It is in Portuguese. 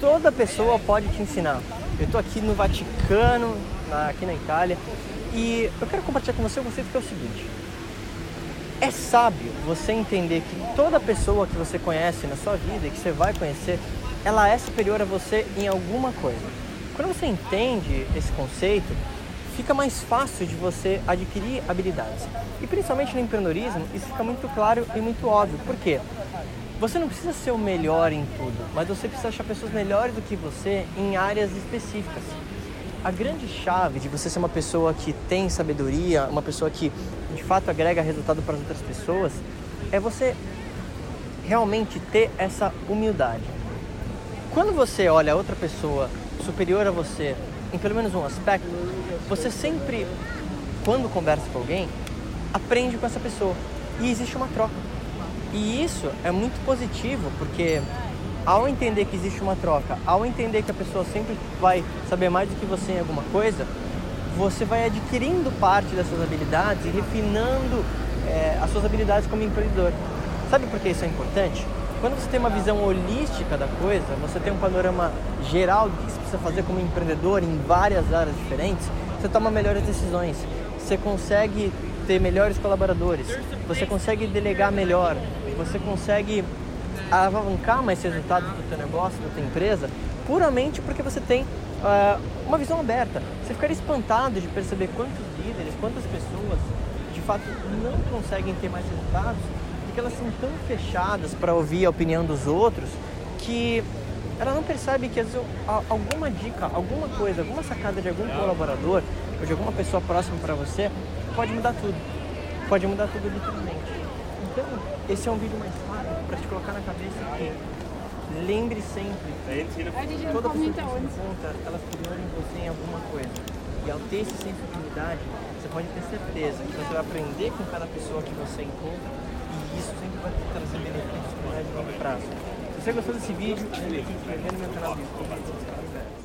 toda pessoa pode te ensinar. Eu estou aqui no Vaticano, aqui na Itália, e eu quero compartilhar com você um conceito que é o seguinte. É sábio você entender que toda pessoa que você conhece na sua vida e que você vai conhecer, ela é superior a você em alguma coisa. Quando você entende esse conceito, fica mais fácil de você adquirir habilidades. E principalmente no empreendedorismo, isso fica muito claro e muito óbvio. Por quê? Você não precisa ser o melhor em tudo, mas você precisa achar pessoas melhores do que você em áreas específicas. A grande chave de você ser uma pessoa que tem sabedoria, uma pessoa que de fato agrega resultado para as outras pessoas, é você realmente ter essa humildade. Quando você olha outra pessoa superior a você em pelo menos um aspecto, você sempre, quando conversa com alguém, aprende com essa pessoa e existe uma troca. E isso é muito positivo, porque ao entender que existe uma troca, ao entender que a pessoa sempre vai saber mais do que você em alguma coisa, você vai adquirindo parte dessas habilidades e refinando é, as suas habilidades como empreendedor. Sabe por que isso é importante? Quando você tem uma visão holística da coisa, você tem um panorama geral do que você precisa fazer como empreendedor em várias áreas diferentes, você toma melhores decisões. Você consegue ter melhores colaboradores, você consegue delegar melhor, você consegue alavancar mais resultados do teu negócio, da tua empresa, puramente porque você tem uh, uma visão aberta. Você ficaria espantado de perceber quantos líderes, quantas pessoas de fato não conseguem ter mais resultados porque elas são tão fechadas para ouvir a opinião dos outros que ela não percebe que às vezes alguma dica, alguma coisa, alguma sacada de algum colaborador ou de alguma pessoa próxima para você pode mudar tudo. Pode mudar tudo literalmente. Então, esse é um vídeo mais rápido para te colocar na cabeça que lembre sempre, toda pessoa que você encontra, elas superior em você em alguma coisa. E ao ter esse senso de unidade, você pode ter certeza que você vai aprender com cada pessoa que você encontra e isso sempre vai te trazer benefícios no médio e longo prazo. Se você gostou desse vídeo, se inscrever no meu canal do YouTube.